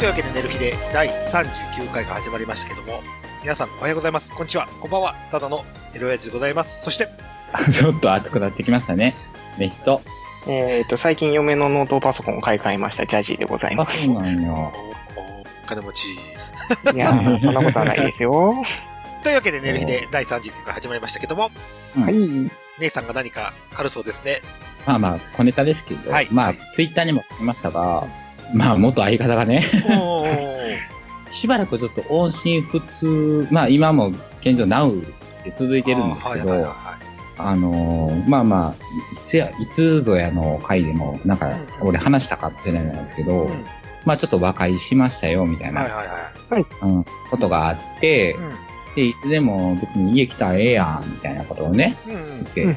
というわけで寝る日で第39回が始まりましたけども、皆さんおはようございます。こんにちは。こんばんは。ただのエロヤジでございます。そして、ちょっと暑くなってきましたね。ね、人。えっ、と、最近嫁のノートパソコンを買い替えました、ジャジーでございあ、ます。そうなんよ。お金持ち。いやー、そんなことはないですよ。というわけで寝る日で第39回始まりましたけども、うんはい。姉さんが何かあるそうですね。まあまあ、小ネタですけど、はいまあ、ツイッターにも書きましたが、まあ、元相方がね、しばらくちょっと音信不通、まあ今も現状 Now で続いてるんですけど、あーはいはいはいあのーまあまあ、いつや、いつぞやの回でも、なんかうん、俺話したかもしれないんですけど、うん。まあちょっと和解しましたよ、みたいな、はいはいはい。うん、ことがあって、うん。で、いつでも別に家来たらええやん、みたいなことをね、うん言って、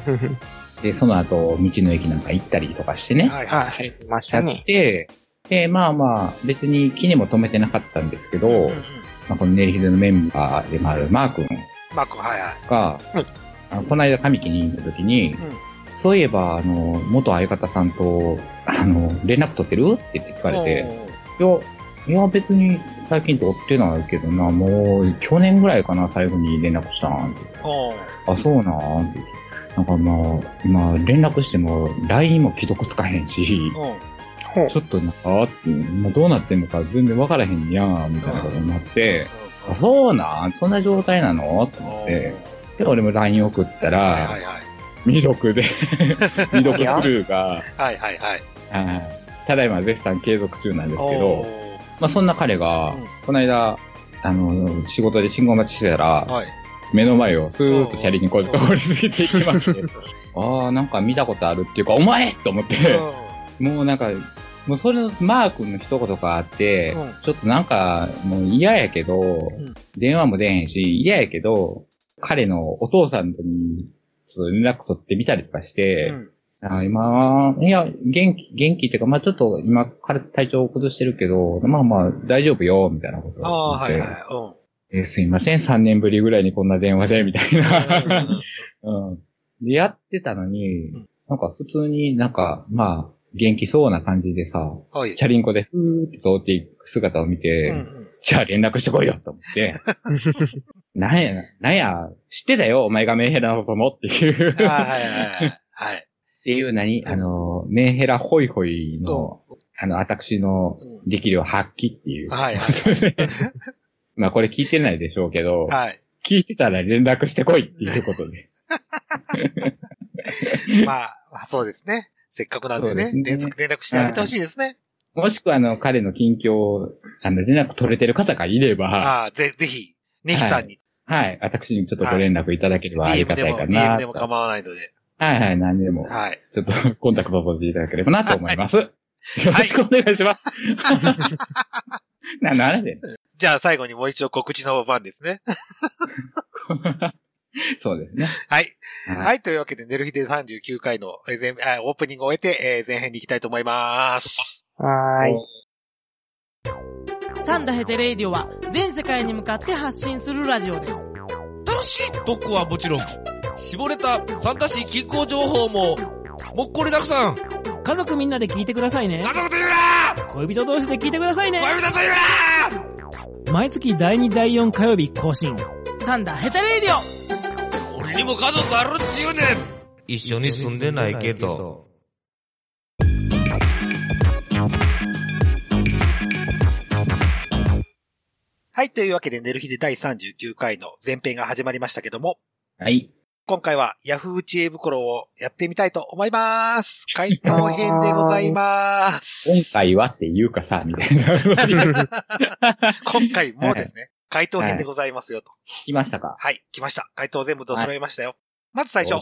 で、その後、道の駅なんか行ったりとかしてね、はいはい。はい、いましやったね。て、で、まあまあ、別に気にも留めてなかったんですけど、うんうんまあ、このネリヒゼのメンバーでもあるマー君マー君、はいはい。が、はいあのこの間上木に行った時に、うん。そういえば、あの、元相方さんと、あの、連絡取ってる？って言って聞かれて、いや、いや別に最近取ってないけどな、もう去年ぐらいかな、最後に連絡したんって。あ、そうなん？なんかまあ、今連絡しても LINE も既読つかへんし、う。んほうちょっとなんか、って、まあ、どうなってんのか全然わからへんやん、みたいなことになって、あ、そうなん？そんな状態なの？と思って、で、俺も LINE 送ったら、はいはいはい。未読で、未読スルーが、はいはいはい。はいただいま絶賛継続中なんですけど、まあそんな彼が、うん。この間、あの、仕事で信号待ちしてたら、はい。目の前をスーッとチャリにこう通り過ぎていきまして、ああ、なんか見たことあるっていうか、お前！と思って、もうなんか、もうそれのマー君の一言があって、うん。ちょっとなんかもう嫌やけど、ん。電話も出へんし、嫌やけど、彼のお父さんとに、ちょっと連絡取ってみたりとかして、うん。あ今、いや、元気、元気っていうか、まあちょっと今、彼体調を崩してるけど、まあまあ大丈夫よ、みたいなことをああ、言って、はいはえーすいません、3年ぶりぐらいにこんな電話で、みたいい。な。うん。うん。で、やってたのに、うん。なんか普通になんか、まあ、元気そうな感じでさ、はい。チャリンコでふーって通っていく姿を見て、うんうんじゃあ連絡してこいよと思って、なんや、なんや、知ってたよ、お前がメンヘラなこともっていう、っはいはいはいはい。ていう何あの、メンヘラホイホイの、あの、私のうん力量発揮っていう。はいはい まあこれ聞いてないでしょうけど、はい。聞いてたら連絡してこいっていうことで。まあ、そうですね。せっかくなんでね、ですね連続連絡してあげてほしいですね。もしくはあの、彼の近況を、あの、連絡取れてる方がいれば、ああ、ぜ、ぜひ、ネギさんにはい、私にちょっとご連絡いただければあり DM がでも、たいかな DM でも構わないので。はいはい、何でも、はい。ちょっとコンタクト取っていただければなと思います。よろしくお願いします。何の話じゃあ最後にもう一度告知の番ですね。そうですね。はい。はいはい。というわけで、寝る日で39回のえー前あオープニングを終えて、えー前編に行きたいと思います。はサンダヘテレイディオは全世界に向かって発信するラジオです。楽しい特攻はもちろん、絞れた参加し気候情報も、もっこりたくさん。家族みんなで聞いてくださいね家。族と言うな恋人同士で聞いてくださいね。恋人と言うな毎月第2第4火曜日更新。サンダヘテレイディオ俺にも家族あるっちゅうねん一緒に住んでないけど。はい。というわけで、寝る日で第39回の前編が始まりましたけども、はい。今回は Yahoo 知恵袋をやってみたいと思います。回答編でございます。今回はっていうかさ、みたいな。今回もですね、回答編でございますよと。来ましたか？はい、来ました。回答全部と揃えましたよ。まず最初、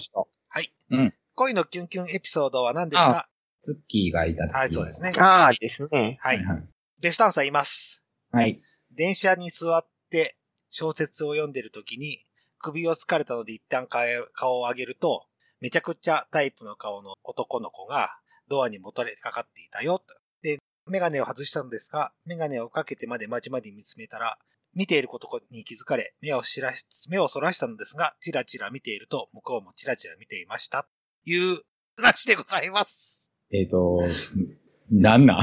はい。うん恋のキュンキュンエピソードは何ですか？ツッキーがいた時はい、そうですねい。。ああですね。ははいい。。はい。ベストアンサー言います。はい。電車に座って小説を読んでる時に首を疲れたので一旦顔顔を上げると、めちゃくちゃタイプの顔の男の子がドアにもたれかかっていたよ。とで、メガネを外したのですが、メガネをかけてまでまじまじ見つめたら、見ていることに気づかれ、目をしらし、目をそらしたのですが、チラチラ見ていると、向こうもチラチラ見ていました。いう話でございます。えっ、と、なんなん？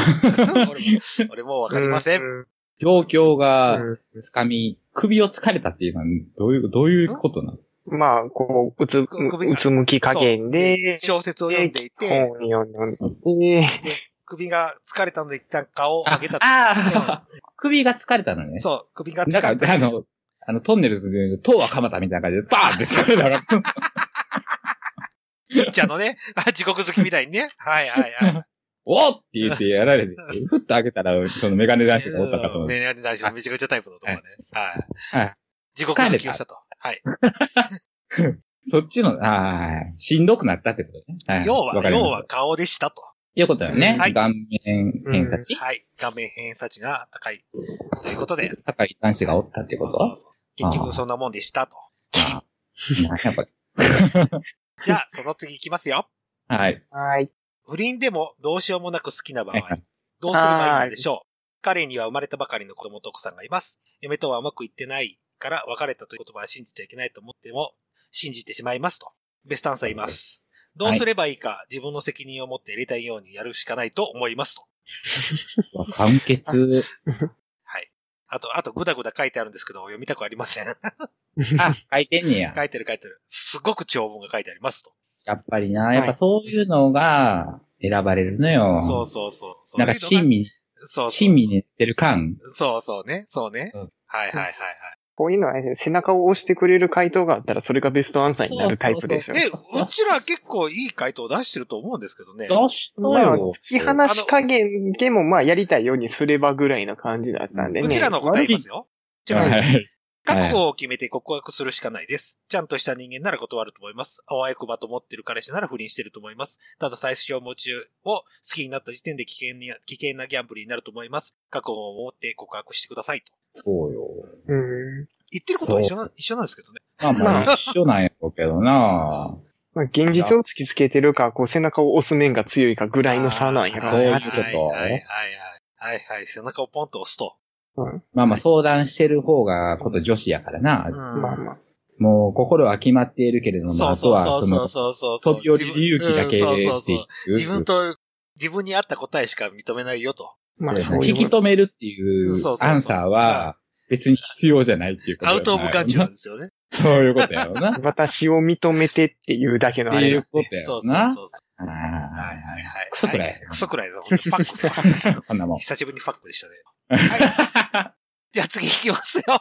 俺も、俺もわかりません。うん。状況がうん。つかみ、首を疲れたっていうのは、どういう、どういうことなの？まあ、こう、うつ、うつむき加減で、小説を読んでいて、本を読ん。で、首が疲れたので一旦顔を上げた。ああ、首が疲れたのね。そう、首が疲だから、れた。あの、あの、トンネルズで、塔は蒲田みたいな感じで、バーンって疲れたから。ピッチャーのね、あ地獄好きみたいにね。はいはいはい。おっって言ってやられて、ふっと開けたら、そのメガネ男子がおったかと思って。メガネ男子のめちゃくちゃタイプの男がね。はい。はい。地獄好きをしたと。はい。そっちの、ああ、しんどくなったってことね。はい。要は、要は顔でしたと。いうことだよね。はい顔面偏差値、はい。画面偏差値が高い。ということで。高い男子がおったってこと？そうそう結局そんなもんでしたと。あ あやこれ。じゃあ、その次いきますよ。はい。はい。不倫でもどうしようもなく好きな場合、どうすればいいのでしょう？彼には生まれたばかりの子供と奥さんがいます。嫁とはうまくいってないから別れたという言葉は信じてはいけないと思っても、信じてしまいますと。ベストアンサー言います。どうすればいいか、自分の責任を持ってやりたいようにやるしかないと思いますと。簡潔。はい。あと、あと、ぐだぐだ書いてあるんですけど、読みたくありません。あ、書いてんねや。書いてる書いてる。すごく長文が書いてありますと。やっぱりな、やっぱそういうのが選ばれるのよ。そうそうそう。そうなんか親身、そうそう。親身に言ってる感。そうそうね。そうね。うんはいはいはいはい。こういうのはね、背中を押してくれる回答があったら、それがベストアンサーになるタイプでしょ。え、うちら結構いい回答出してると思うんですけどね。出したまあ、よ突。き放し加減でも、まあ、やりたいようにすればぐらいな感じだったんでね。うちらの答えますよ。うちらのはい。覚悟を決めて告白するしかないです。ちゃんとした人間なら断ると思います。あわよくばと思ってる彼氏なら不倫してると思います。ただ最初持ちを好きになった時点で危険に危険なギャンブルになると思います。覚悟を持って告白してくださいと。そうよ。うん。言ってることは一緒な、一緒なんですけどね。まあまあ一緒なんやろうけどなまあ、現実を突きつけてるか、こう、背中を押す面が強いかぐらいの差なんやろそういうな。ことはいはいはいはい。はいはい。背中をポンと押すと。うん。まあまあ相談してる方がこと女子やからな。まあまあ。もう心は決まっているけれども、あとはそのそうそうそうそうそう。飛び降りる勇気だけでそうそうそう。自分と、自分に合った答えしか認めないよと。まあ、引き止めるっていうアンサーは別に必要じゃないっていうことアウトオブ感情なんっですよね。てそういうことやろうな。っ 私を認めてっていうだけのあていれが。うことやそうそうろうな。そうそう。あはいはいはい。クソくらいはクソくらいだ。ファック、ファック。ーこんなもん。久しぶりにファックでしたね。はい。じゃあ次行きますよ。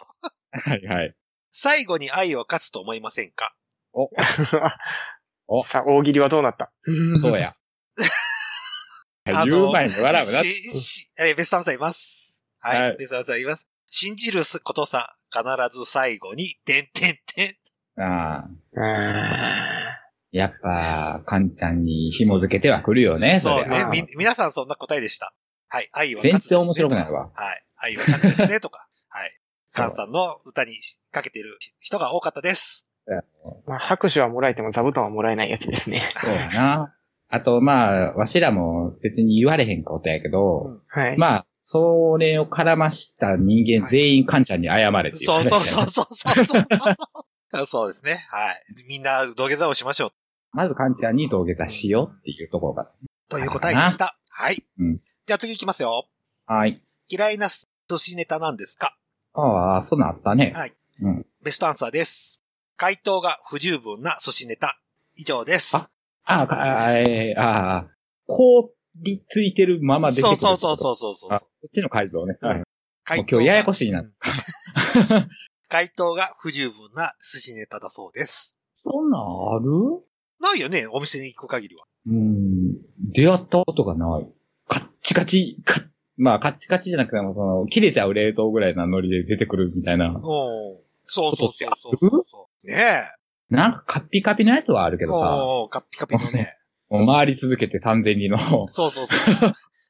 はいはい。最後に愛を勝つと思いませんか？お、さあ、大喜利はどうなった？そうや。あの言う前に笑うな。ししえベストアンサーいます。はい。はいベストアンサーいます。信じることさ、必ず最後に、てんてんてん。ああ。あやっぱ、カンちゃんに紐づけてはくるよね、それそうね。は。み、皆さんそんな答えでした。はい。愛は勝つです、ね。全然面白くないわはい。愛は勝つですね、とか。はい。カンさんの歌にかけてる人が多かったです。ーまあ、拍手はもらえても座布団はもらえないやつですね。そうやな。あと、まあ、わしらも別に言われへんことやけど、はい。まあ、それを絡ました人間全員カンちゃんに謝れっていうそうそうそうそうそうそう。そうですね。はい。みんな土下座をしましょう。まずカンちゃんに土下座しようっていうところから。という答えでした。はい。うんじゃあ次行きますよ。はい。嫌いな寿司ネタなんですか？ああ、そんなったね。はいうん。ベストアンサーです。回答が不十分な寿司ネタ。以上です。あああ、えーああ、凍りついてるまま出てくる。そうそうそうそうそうそうあ。こっちの回答ね。うんはい回もう今日ややこしいなうん 回答が不十分な寿司ネタだそうです。そんなんある？ないよね、お店に行く限りは。うん、出会ったことがない。カッチカチ、カッまあ、カッチカチじゃなくても、その、切れちゃう冷凍ぐらいなノリで出てくるみたいな。おーそうそうそうそうそう。ねなんかカッピカピのやつはあるけえ。どさ、おーカッピカピのね。もう回り続けて3000里の、そうそうそう。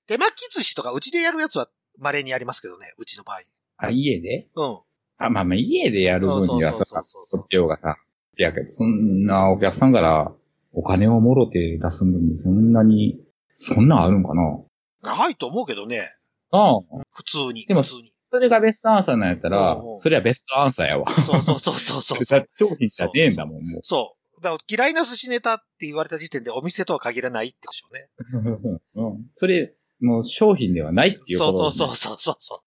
手巻き寿司とかうちでやるやつは稀にありますけどね、うちの場合。あ、家で？うん。あ、まあまあ家でやる分にはさ、そっちがさ、やけど、そんなお客さんからお金をもろて出すのにそんなに、そんなんあるんかな？ないと思うけどね。ああ。普通に。でも普通に。それがベストアンサーなんやったらうんう、んそれはベストアンサーやわ。そうそうそうそうそう。それ商品じゃねえんだもん、もう。そう。だから嫌いな寿司ネタって言われた時点でお店とは限らないってことでしょうね。うんそれ、もう商品ではないっていうこと。そうそうそうそうそうそ好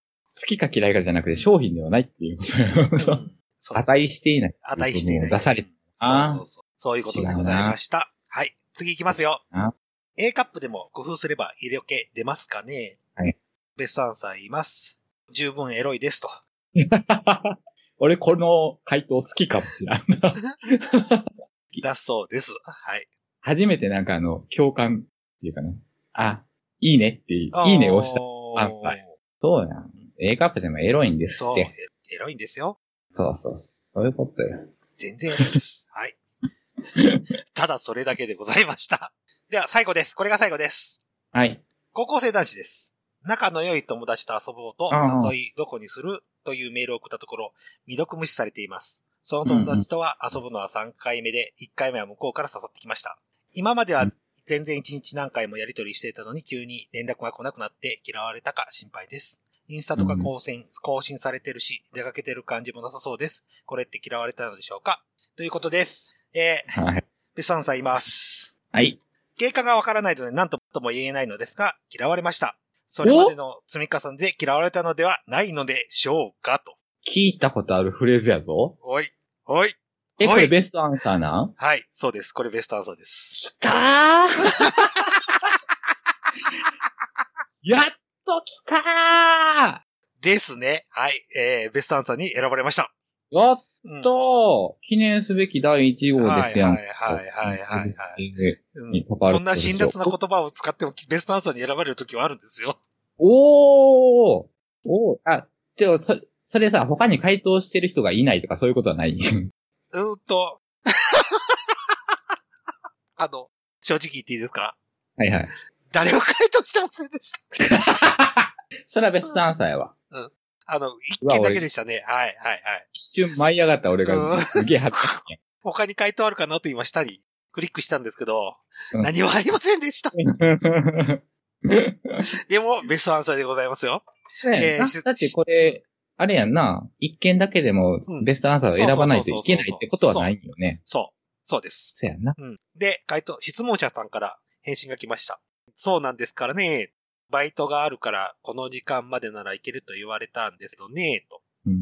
きか嫌いかじゃなくて商品ではないっていうことよう。うんそう値していない。値していない。出されそうそうそう。そういうことでございました。はい。次行きますよあ。A カップでも工夫すれば色気出ますかね？はい。ベストアンサー言います。十分エロいですと。俺この回答好きかもしれん。だそうです。はい。初めてなんかあの、共感っていうかな。あ、いいねっていい、いいねを押した。たあはいそうやん。A カップでもエロいんですそう、って。エロいんですよ。そうそうそう。そういうことよ。全然エロいです。はい。ただそれだけでございました。では最後です。これが最後です。はい。高校生男子です。仲の良い友達と遊ぼうと誘いどこにするというメールを送ったところ、未読無視されています。その友達とは遊ぶのは3回目で、1回目は向こうから誘ってきました。今までは全然1日何回もやり取りしていたのに急に連絡が来なくなって嫌われたか心配です。インスタとか更新、更新されてるし、出かけてる感じもなさそうです。これって嫌われたのでしょうか？ということです。えー、はい。ベストアンサーいます。はい。経過がわからないので何とも言えないのですが、嫌われました。それまでの積み重ねで嫌われたのではないのでしょうかと。聞いたことあるフレーズやぞ。おい、おい。え、これベストアンサーなん？はい、そうです。これベストアンサーです。来たー やっと来たですね。はい、えー、ベストアンサーに選ばれました。ーやっうんと、記念すべき第1号ですやん。はいはいはいはいはいこんな辛辣な言葉を使ってもベストアンサーに選ばれる時はあるんですよ。おーおーあ、でも、そ、それさ、他に回答してる人がいないとかそういうことはない？うーんと、あの、正直言っていいですか？はいはい。誰も回答してませんでした。それはベストアンサーやわ。あの、一件だけでしたね。はい、はい、はい。一瞬舞い上がった俺うんがすげえ恥ずかし。他に回答あるかなと今下にクリックしたんですけど、うん何もありませんでした。でも、ベストアンサーでございますよ。ねええーだってこれ、あれやんな。一件だけでもうんベストアンサーを選ばないといけないってことはないよね。そう。そうです。そうやんな。うん。で、回答、質問者さんから返信が来ました。そうなんですからね。バイトがあるから、この時間までならいけると言われたんですけどね、と。うん。っ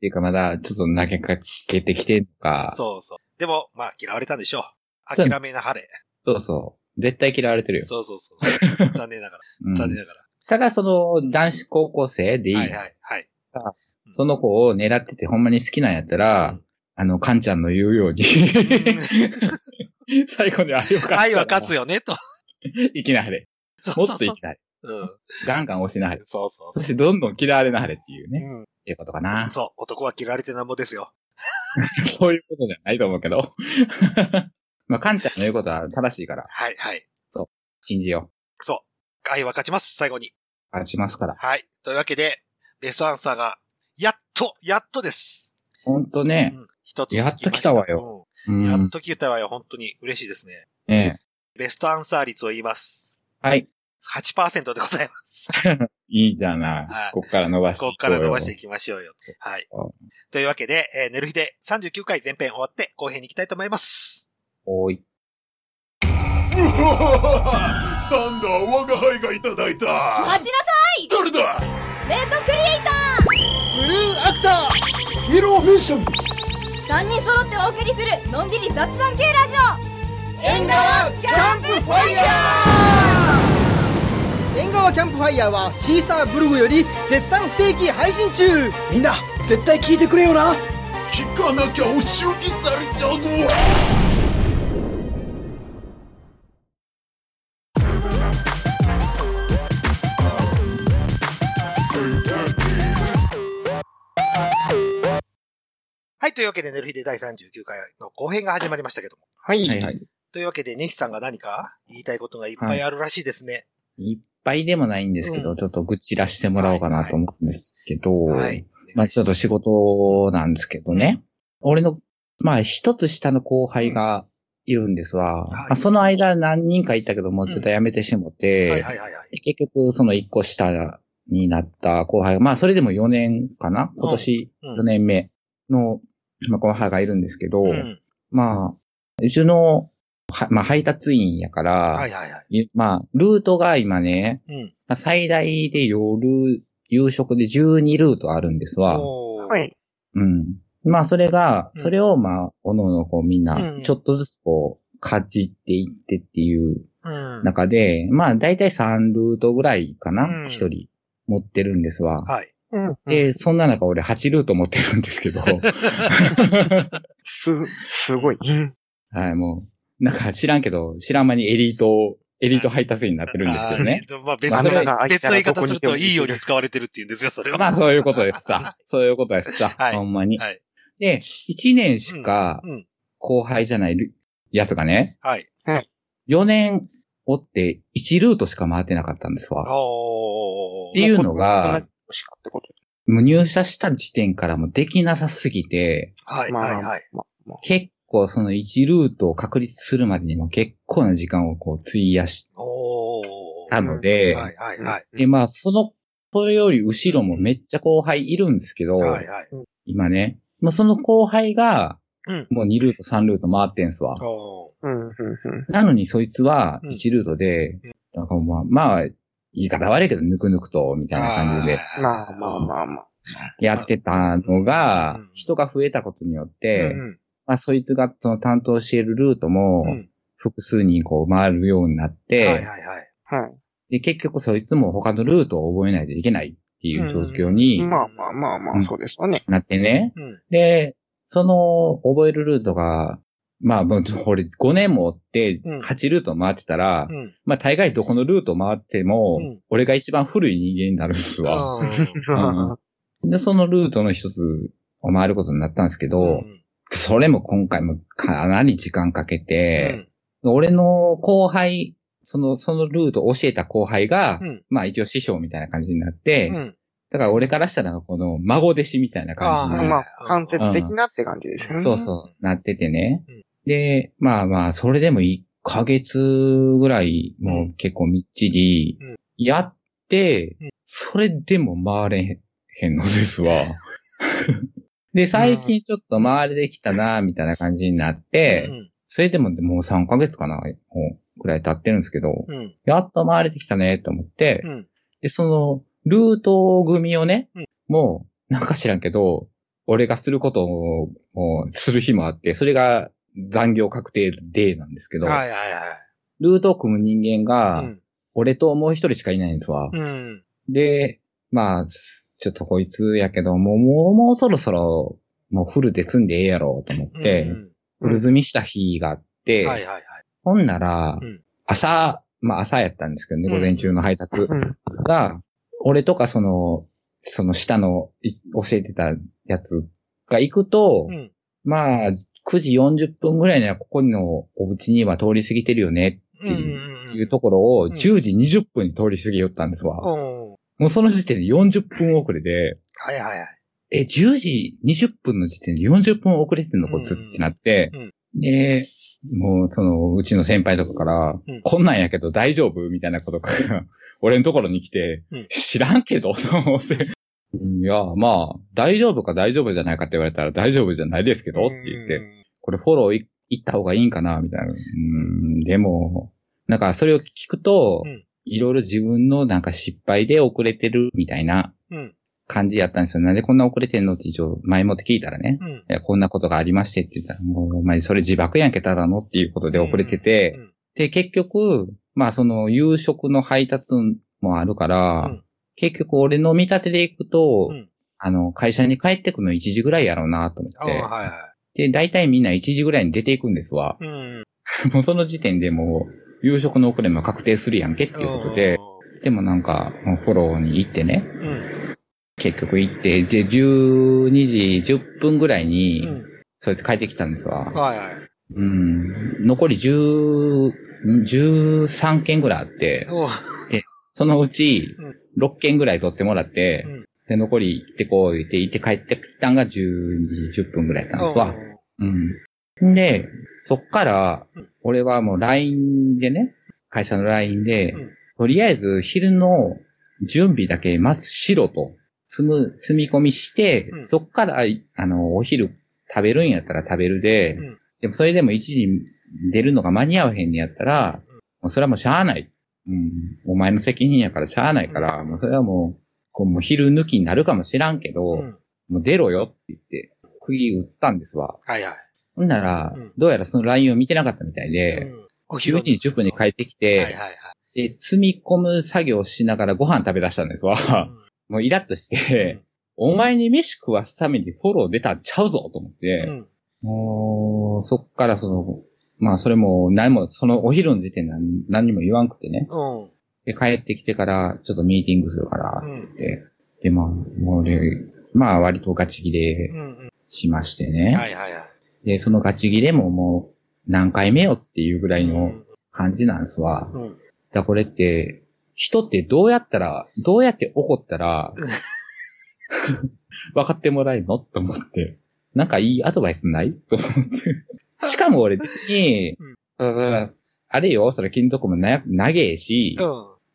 ていうかまだちょっと投げかけてきてんのか。そうそう。でも、まあ、嫌われたんでしょう。諦めなはれ。そうそう。絶対嫌われてるよ。そうそうそうそう。残念ながら。うん残念ながただその男子高校生でいい。ら。はいはいはい。その子を狙っててほんまに好きなんやったら、うんあの、カンちゃんの言うように、最後に愛を勝つ。愛は勝つよね、と。生きなはれ。もそうそうそう。っと生きなはれ。うん。ガンガン押しなはれ。そうそうそそしてどんどん嫌われなはれっていうう。ね。うん。っていうことかな。そう。男は嫌われてなんぼですよ。そういうことじゃないと思うけど。まあ、カンちゃんの言うことは正しいから、はいはい。信信じよそう。愛は勝ちます、最後に。う。勝ちますから。はい。というわけで、ベストアンサーが、やっと、やっとです。ほんとね。うん。一つやっと来たわよ。ううん。やっん。と来たわよ。本当に嬉しいですね。ええ。ベストアンサー率を言います。はい。8%でございます。いいじゃない。はいこっから伸ばしていここから伸ばしていきましょうよ。はいうん。というわけで、えー、寝る日で39回前編終わって後編に行きたいと思います。おい。なんだ、我が輩がいただいた。待ちなさ誰だ？いレッドクリエイタブルーアクターイエローフィッションー !3 人揃ってお送りするのんびり雑談系ラジオ縁側キャンプファイヤ縁側キャンプファイヤーはシーサーブログより絶賛不定期配信中みんな絶対聞いてくれよな聞かなきゃお仕置きされちゃうぞ。はい。というわけで、寝る日で第39回の後編が始まりましたけども。はい。はいはい。というわけで、ネヒさんが何か言いたいことがいっぱいあるらしいですね。いっぱいでもないんですけど、うんちょっと愚痴らしてもらおうかなと思うんですけど、はい。まあちょっと仕事なんですけどね。俺の、まあ一つ下の後輩がいるんですわ。はいまあ、その間何人かいたけども、ちょっと辞めてしもって、はいはいはいはい。結局その一個下になった後輩が、まあそれでも4年かな？今年うん4年目の、まあ、後輩がいるんですけど、うん。まあ、うちのはまあ、配達員やから、はいはいはい。いまあ、ルートが今ね、うん。まあ、最大で夜、夕食で12ルートあるんですわ。はい。うん。まあ、それが、うんそれをまあ、おのおのこうみんう、なんちょっとずつこう、かじっていってっていううん。中で、まあ、だいたい3ルートぐらいかうんな、一、人持ってるんですわ。はい。うん。で、そんな中俺8ルート持ってるんですけど、す、すごい。うんはい、もう、なんか知らんけど、知らん間にエリート、エリート配達員になってるんですけどね。あー。まあ別まあ別の言い方するといいように使われてるっていうんですよ、それは。まあ、そういうことですさ。そういうことですさ。はいほんまに。はい。で、1年しかうん。後輩じゃないやつがね、はい。4年おって1ルートしか回ってなかったんですわ。っていうのが、入社した時点からもできなさすぎて、はい、まあ、はい、はい。結構その1ルートを確立するまでにも結構な時間をこう費やし。たので、はい、はい、はい。で、まあその、それより後ろもめっちゃ後輩いるんですけど、はい、はい。今ね、もうその後輩が、うん。もう2ルート3ルート回ってんすわ。おー。うん、うん、うん。なのにそいつはうん1ルートで、なんかまあ、まあ、言い方悪いけど、ぬくぬくと、みたいな感じでまあまあまあまあ。やってたのがうん、人が増えたことによって、うんまあ、そいつがその担当しているルートもうん。うん。複数人こう回るようになって、はい、はい、はい。はい。で、結局そいつも他のルートを覚えないといけないっていう状況にまあまあまあまうんあ、そうですわね。なってね。うん。で、その覚えるルートが、まあ、もう、これ5年も追ってうん8ルート回ってたら、うん。まあ、大概どこのルート回っても、うん俺が一番古い人間になるんですわ。うんで、そのルートの一つを回ることになったんですけど、うんそれも今回もかなり時間かけうて、ん。俺の後輩、その、そのルートを教えた後輩が、うんまあ一応師匠みたいな感じになって、うん。だから俺からしたらこの孫弟子みたいな感じに、はいまあ、間接的なって感じですよね。そうそう、なっててね。うんで、まあまあ、それでも1ヶ月ぐらい、もう結構みっちりうん、やってうん、それでも回れへんのですわ。で、最近ちょっと回れてきたな、みたいな感じになって、うん。それでももう3ヶ月かな、もうくらい経ってるんですけど、うん。やっと回れてきたね、と思って、うん。で、その、ルート組をね、うんもう、なんか知らんけど、俺がすることを、する日もあって、それが残業確定デーなんですけど、はい、はい、はい。ルートを組む人間が、うん。俺ともう一人しかいないんですわ。うん。で、まあ、ちょっとこいつやけど、もう、もう、もうそろそろ、もうフルで積んでええやろうと思って、うんフル積みした日があって、はい、はい、はい。ほんなら、うん朝、まあ朝やったんですけどね、うん午前中の配達うん。が、俺とかその、その下のい教えてたやつが行くと、うん。まあ、9時40分ぐらいにはここのお家には通り過ぎてるよねうん。うん。いうところをん10時20分に通り過ぎよったんですわ。うん。もうその時点で40分遅れで、はい、はい、はい。え、10時20分の時点で40分遅れてんのこいつってなって、で、もうそのうちの先輩とかから、うん。こんなんやけど大丈夫みたいなことが 俺のところに来て、うん。知らんけどと思って。いや、まあ、大丈夫か大丈夫じゃないかって言われたら大丈夫じゃないですけどって言って、これフォローい行った方がいいんかなみたいな。うん、でも、なんかそれを聞くと、うんいろいろ自分のなんか失敗で遅れてるみたいなうん。感じやったんですよ。なんでこんな遅れてんのって一応前もって聞いたらね。うん。こんなことがありましてって言ったら、もうお前それ自爆やんけただのっていうことで遅れてて、うんで、結局、まあその夕食の配達もあるから、うん結局俺の見立てでいくと、うんあの、会社に帰ってくの1時ぐらいやろうなと思って、はい、はで、大体みんな1時ぐらいに出ていくんですわ。い。うん。もうその時点でもう、夕食の遅れも確定するやんけっていうことで、でもなんか、フォローに行ってね、うん。結局行って、で、12時10分ぐらいに、うん。そいつ帰ってきたんですわ。はい、はい。うん。残り10、13件ぐらいあって、おうそのうちうん6件ぐらい取ってもらって、うんで、残り行ってこう言って、行って帰ってきたんが12時10分ぐらいやったんですわ。うん。で、そっからうん、俺はもう LINE でね、会社の LINE で、うんとりあえず昼の準備だけまずしろと、積む、積み込みして、うんそっから、あの、お昼食べるんやったら食べるで、うんでもそれでも1時出るのが間に合わへんねやったら、もうそれはもうしゃあない。うん。お前の責任やからしゃあないから、もうそれはもう、こうもう昼抜きになるかもしらんけど、うん。もう出ろよって言って、釘打ったんですわ。はいはい。ほんなら、うんどうやらその LINE を見てなかったみたいで、うんお11時10分に帰ってきて、はいはいはい。で、積み込む作業をしながらご飯食べ出したんですわ。もうイラッとして、お前に飯食わすためにフォロー出たんちゃうぞと思って、うん。もう、そっからその、まあそれも何も、そのお昼の時点で何何にも言わんくてね。うん。で、帰ってきてから、ちょっとミーティングするから、うん。で、で、まあ、もう俺、まあ割とガチ切れ。しましてね。はいはいはい。で、そのガチ切れももう何回目よっていうぐらいの感じなんすわ。うん。だこれって、人ってどうやったら、どうやって怒ったら、分かってもらえるのと思って。なんかいいアドバイスない？と思って。しかも俺別に、そそらあれよ、それ金属もな、長えし、う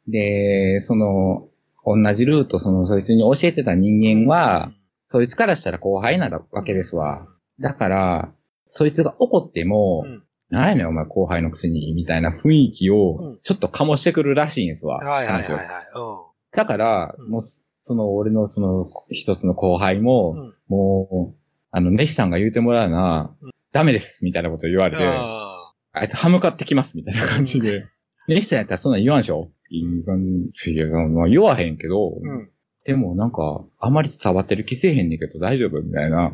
ん。で、その、同じルート、その、そいつに教えてた人間は、そいつからしたら後輩なわけですわ。だから、そいつが怒っても、なんやねんお前後輩のくせに、みたいな雰囲気を、ちょっと醸してくるらしいんですわ。はいはいはいはい。だから、もう、その、俺のその、一つの後輩も、もう、あの、ネヒさんが言うてもらうな、ダメです、みたいなこと言われて、ああいつ歯向かってきます、みたいな感じで。ネヒさんやったらそんなん言わんでしょっていう感じ。いや、まあ言わへんけど、うん。でもなんか、あまり伝わってる気せえへんねんけど大丈夫？みたいな。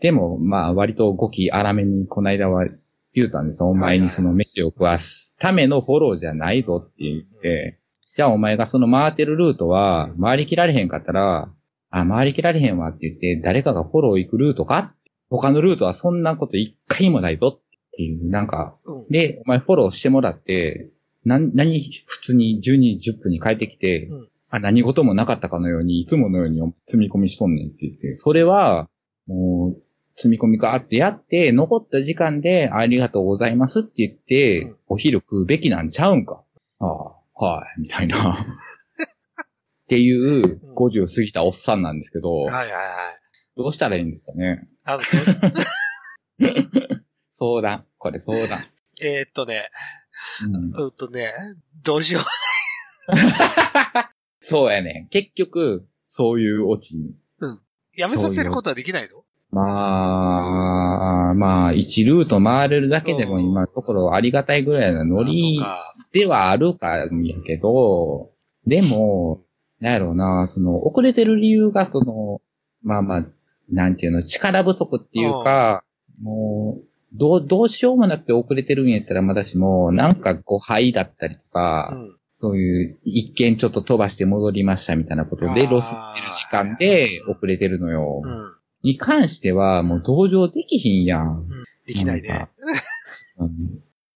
でも、まあ割と語気荒めにこの間は言うたんです。お前にその飯を食わすためのフォローじゃないぞって言って、じゃあお前がその回ってるルートは回りきられへんかったら、あ、回りきられへんわって言って、誰かがフォロー行くルートか？他のルートはそんなこと一回もないぞっていう、なんか、で、お前フォローしてもらって、な、何、普通に12時10分に帰ってきて、あ、何事もなかったかのように、いつものように積み込みしとんねんって言って、それは、もう、積み込みガーってやって、残った時間でありがとうございますって言って、お昼食うべきなんちゃうんか。ああ、はい、みたいな。っていう、50過ぎたおっさんなんですけど、はいはいはい。どうしたらいいんですかね。あの、相談。これ相談。えーっとね、うんうんとね、どうしよう。そうやね。結局、そういうオチに。うん。やめさせることはできないの？まあ、まあ、1ルート回れるだけでも今のところありがたいぐらいのノリではあるかんやけど、でも、なんやろうな、その、遅れてる理由が、その、まあまあ、なんていうの、力不足っていうか、もう、どう、どうしようもなくて遅れてるんやったらまだしも、なんか誤配だったりとか、そういう、一見ちょっと飛ばして戻りましたみたいなことで、ロスってる時間で遅れてるのよ。に関しては、もう同情できひんやん。できないね。うん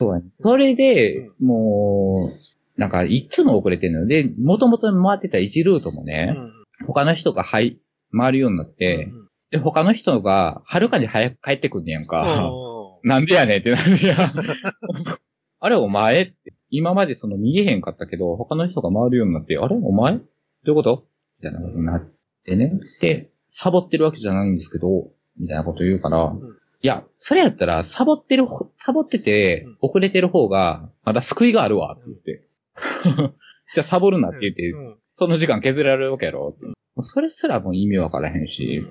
そうやね。それで、もう、なんか、いつも遅れてるので、もともと回ってた1ルートもね、他の人がはい、回るようになって、で、他の人が、はるかに早く帰ってくんねやんか。なんでやねんってなるやん。あれお前って、今までその見えへんかったけど、他の人が回るようになって、あれお前？どういうこと？みたいなことになってね。で、サボってるわけじゃないんですけど、みたいなこと言うから、いや、それやったら、サボってるほ、サボってて、遅れてる方が、まだ救いがあるわ、って言って。じゃあサボるなって言って、その時間削られるわけやろ。それすらもう意味わからへんし、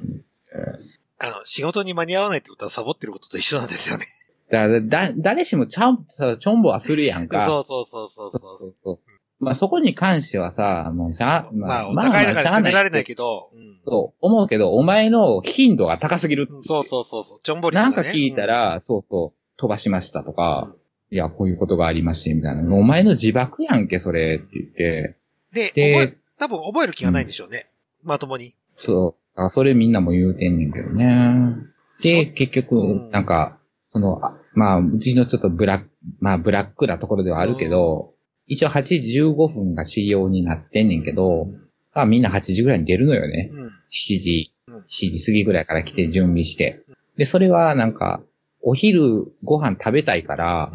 あの、仕事に間に合わないってことはサボってることと一緒なんですよね。だだ、だ、誰しもちゃんとさ、ちょんぼはするやんか。そうそうそう。そう。そうそうまあそこに関してはさ、もうしゃあ、まあ、お互いだから責められないけど、そう、思うけど、お前の頻度が高すぎる。そうそうそうそう、ちょんぼりなんか聞いたら、そうそう、飛ばしましたとか、いや、こういうことがありまして、みたいな。お前の自爆やんけ、それ、って言って。で、で多分覚える気がないんでしょうね。まともに。そう。あ、それみんなも言うてんねんけどね。で、結局、なんか、その、あまあ、うちのちょっとブラック、まあ、ブラックなところではあるけど、一応8時15分が仕様になってんねんけど、あみんな8時ぐらいに出るのよね。7時、7時過ぎぐらいから来て準備して。で、それはなんか、お昼ご飯食べたいから、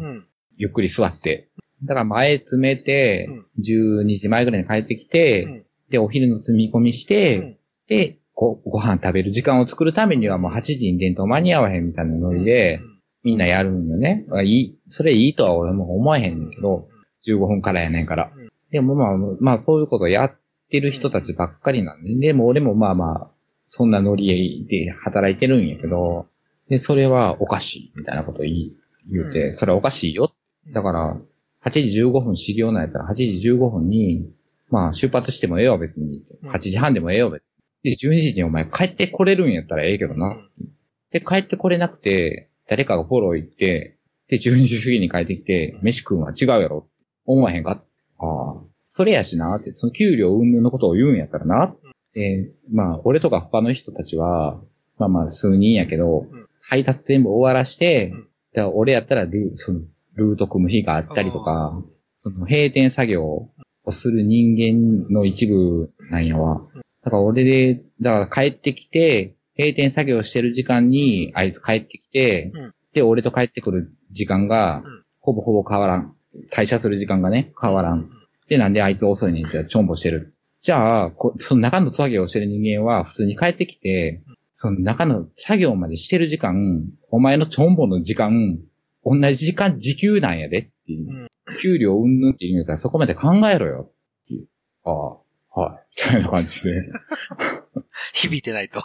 ゆっくり座って。だから前詰めて、12時前ぐらいに帰ってきて、で、お昼の積み込みして、で、ご、ご飯食べる時間を作るためにはもう8時に出んと間に合わへんみたいなノリで、みんなやるんよね。いい、それいいとは俺も思えへんねんけど、15分からやねんから。でもまあ、まあそういうことやってる人たちばっかりなんで、でも俺もまあまあ、そんなノリで働いてるんやけど、で、それはおかしい、みたいなことを言うて、それはおかしいよ。だから、8時15分修行なんやったら8時15分に、まあ出発してもええわ別に。8時半でもええよ別に。で、12時にお前帰ってこれるんやったらええけどな。で、帰ってこれなくて、誰かがフォロー行って、で、12時過ぎに帰ってきて、飯食うんは違うやろ。思わへんかああ。それやしなって、その給料云々のことを言うんやったらな。で、まあ、俺とか他の人たちは、まあまあ、数人やけど、配達全部終わらして、だから俺やったらルー、その、ルート組む日があったりとか、その閉店作業をする人間の一部なんやわ。だから俺で、だから帰ってきて、閉店作業してる時間に、あいつ帰ってきて、で、俺と帰ってくる時間が、ほぼほぼ変わらん。退社する時間がね、変わらん。で、なんであいつ遅いねんって、ちょんぼしてる。じゃあ、こその中の作業をしてる人間は普通に帰ってきて、その中の作業までしてる時間、お前のちょんぼの時間、同じ時間時給なんやでっていう。給料うんぬんって言うんやったらそこまで考えろよっていう。ああ、はい。みたいな感じで。響いてないと。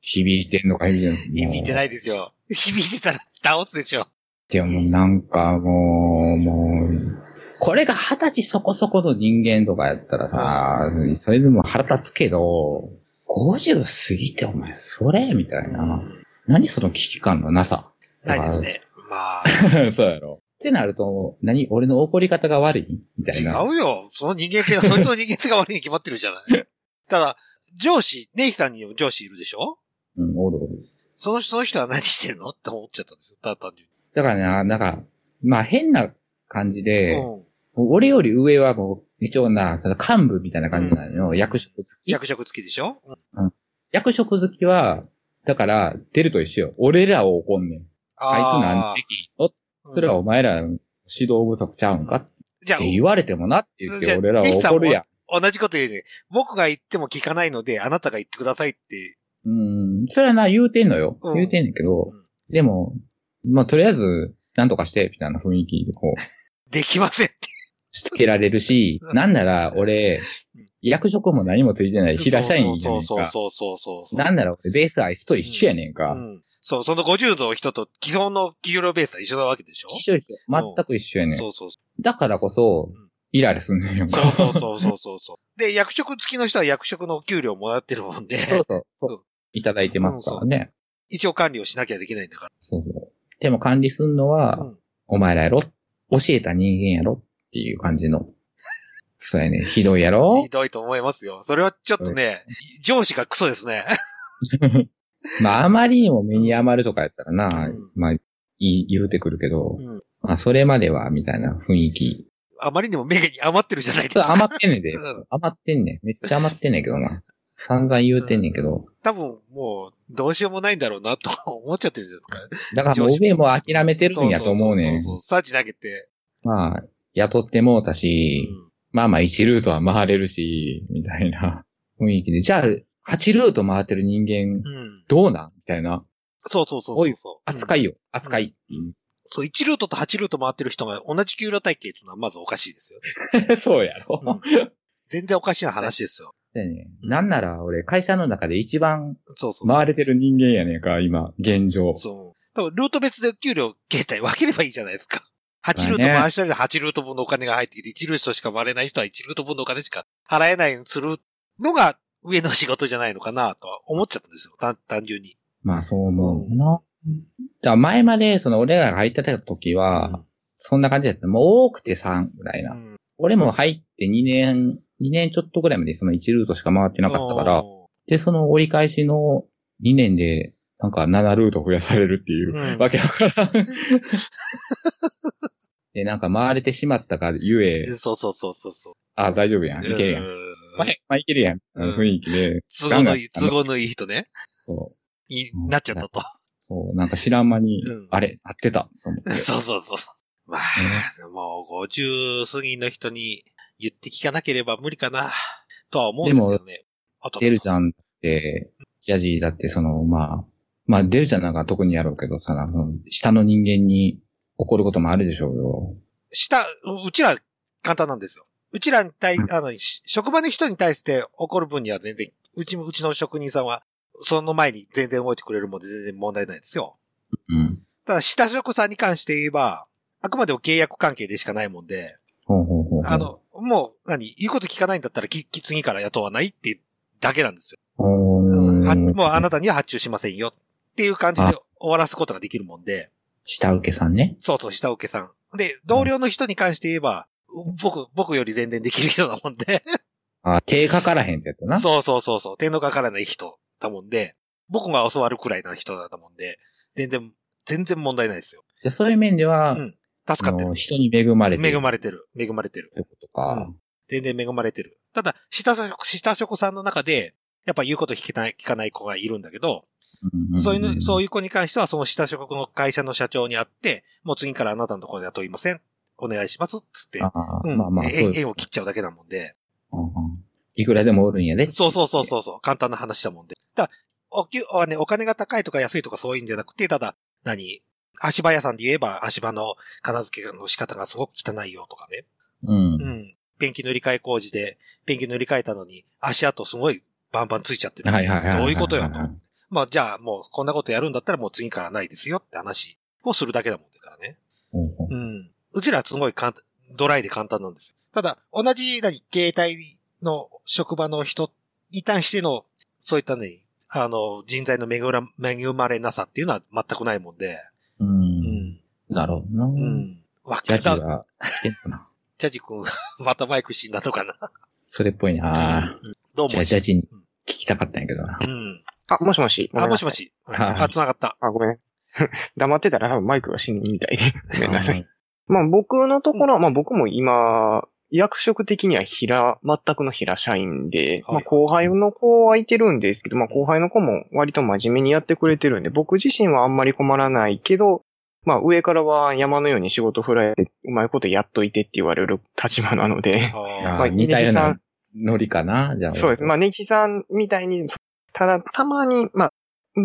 響いてんのか響いてんのか。響いてないですよ。響いてたら倒すでしょ。でもなんかもう、もう、これが二十歳そこそこの人間とかやったらさ、それでも腹立つけど、50過ぎてお前それみたいな。何その危機感のなさ。ないですね。まあ。そうやろ。ってなると、何俺の怒り方が悪いみたいな。違うよ。その人間性が、そいつの人間性が悪いに決まってるじゃない。ただ、上司、ネイさんにも上司いるでしょ？うん、おるおる。その人、その人は何してるの？って思っちゃったんですよ。ただ単純に。だからね、なんか、まあ変な感じで、俺より上はもう、一応な、その幹部みたいな感じなのよ。役職付き。役職付きでしょ？うん。役職付きは、だから、出ると一緒よ。俺らを怒んねん。あいつなんできんの？それはお前らの指導不足ちゃうんか？じゃあって言われてもなって言って、俺らは怒るやん。同じこと言うね。僕が言っても聞かないので、あなたが言ってくださいって。うん、それはな、言うてんのよ。うん言うてんねんけど、でも、まあ、とりあえず、なんとかして、みたいな雰囲気でこう、できませんって。しつけられるし、なんなら、俺、役職も何もついてない平社員じゃねえか。そうそうそうそうそう。なんなら俺、ベースアイスと一緒やねんか。うん。そう、その50の人と基本の給料ベースは一緒なわけでしょ？一緒一緒。全く一緒やねん。そうそうそだからこそ、イライラすんねんよ。そうそうそうそうそうそう。で、役職付きの人は役職の給料もらってるもんで、そうそうそう。いただいてますからね。一応管理をしなきゃできないんだから。そうそう。でも管理すんのは、お前らやろ？教えた人間やろ？っていう感じの。そうやね。ひどいやろ？ひどいと思いますよ。それはちょっとね、上司がクソですね。まあ、あまりにも目に余るとかやったらな、まあ、いい言うてくるけど、うんまあ、それまでは、みたいな雰囲気。あまりにも目に余ってるじゃないですか。余ってんねんで うん。余ってんねん。めっちゃ余ってんねんけどな。散々言うてんねんけど。多分もう、どうしようもないんだろうなと 思っちゃってるじゃないですか。だからもう上も諦めてるんやと思うねん。そうそう。サーチ投げて。まあ、雇ってもうたし、まあまあ1ルートは回れるし、みたいな 雰囲気で。じゃあ、8ルート回ってる人間、うん。どうなん？みたいな。そうそうそうおいそうそう。扱いよ。扱い。そう、1ルートと8ルート回ってる人が同じ給料体系っていうのはまずおかしいですよ。そうやろ。全然おかしな話ですよ。でね、なんなら俺、会社の中で一番そうそう。回れてる人間やねんか、今、現状。そう。多分ルート別で給料形態分ければいいじゃないですか。8ルートまあね回したら8ルート分のお金が入ってきて、1ルートしか回れない人は1ルート分のお金しか払えないようにするのが上の仕事じゃないのかなとは思っちゃったんですよ。単単純に。まあそう思うな。だから前まで、その俺らが入ってた時は、そんな感じだった。もう多くて3ぐらいな。俺も入って2年、2年ちょっとぐらいまでその1ルートしか回ってなかったから、で、その折り返しの2年で、なんか7ルート増やされるっていう、うんわけだからん。で、なんか回れてしまったがゆえ、そうそうそうそうそう。あ、大丈夫やん。いけるやん。まあ、まあ、いけるやん。雰囲気で。都合のいい、都合のいい人ね。そう。になっちゃったと。そう、なんか知らん間に、あれ、合ってた。そうそうそう。まあ、もう50過ぎの人に言って聞かなければ無理かな、とは思うんですけどね。あと、てるちゃんって、ジャジーだってその、まあ、まあ、デルちゃんなんか特にやろうけどさ、あの下の人間に怒ることもあるでしょうよ。下、ううちら簡単なんですよ。うちらに対、あの、し職場の人に対して怒る分には全然、うちも、うちの職人さんは、その前に全然動いてくれるもんで全然問題ないですよ。うん。ただ、下職さんに関して言えば、あくまでも契約関係でしかないもんで。あの、もう、何、言うこと聞かないんだったら、き、き次から雇わないっていうだけなんですよ。ほう、はもうあなたには発注しませんよっていう感じであ終わらすことができるもんで、下請けさんね。そうそう、下請けさん。で、同僚の人に関して言えば、僕、僕より全然できる人だもんで、あ、手かからへんってやつな。そうそうそうそう、手のかからない人だもんで、僕が教わるくらいな人だったもんで、全然、全然問題ないですよ。じゃあそういう面では、うん助かってる。人に恵まれてる。恵まれてる。恵まれてる。ってことか。全然恵まれてる。ただ、下職、下職さんの中で、やっぱ言うこと聞けない、聞かない子がいるんだけど、うんんそういうの、そういいう子に関しては、その下職の会社の社長に会って、もう次からあなたのところで雇いません。お願いします。つって。うん。まあまあ、そういうえ縁を切っちゃうだけなもんで。うんうんいくらでもおるんやで。そうそうそうそうそう。簡単な話だもんで。ただ、お給お,、ね、お金が高いとか安いとかそういうんじゃなくて、ただ、何？足場屋さんで言えば足場の片付けの仕方がすごく汚いよとかね。うんう。ん。ペンキ塗り替え工事で、ペンキ塗り替えたのに足跡すごいバンバンついちゃってる。はいはいはい。どういうことよと。まあじゃあもうこんなことやるんだったらもう次からないですよって話をするだけだもんですからね。ほうん。うちらはすごい簡単、ドライで簡単なんですよ。ただ、同じ、何、携帯の職場の人に対しての、そういったね、あの、人材の恵まれなさっていうのは全くないもんで。う。うんん。なるほどな。うん。わジャッジだは、来てんのかな。ジャッジ君が またマイク死んだとかな。それっぽいな。どうも。じゃあジャッジに聞きたかったんやけどなう。ん。あ、もしもし。あ、もしも。し。はいあ、繋がった。あ、ごめん。黙ってたら多分マイクが死ぬみたいで。ごめんなさい。う んまあ僕のところは、まあ僕も今、役職的には平、全くの平社員で、はいまあ後輩の子はいてるんですけど、まあ後輩の子も割と真面目にやってくれてるんで、僕自身はあんまり困らないけど、まあ上からは山のように仕事振られて、うまいことやっといてって言われる立場なので、あ まああ似たようなネギさんノリかなじゃあ。そうです。まあ、ネギさんみたいに、ただ、たまに、まあ、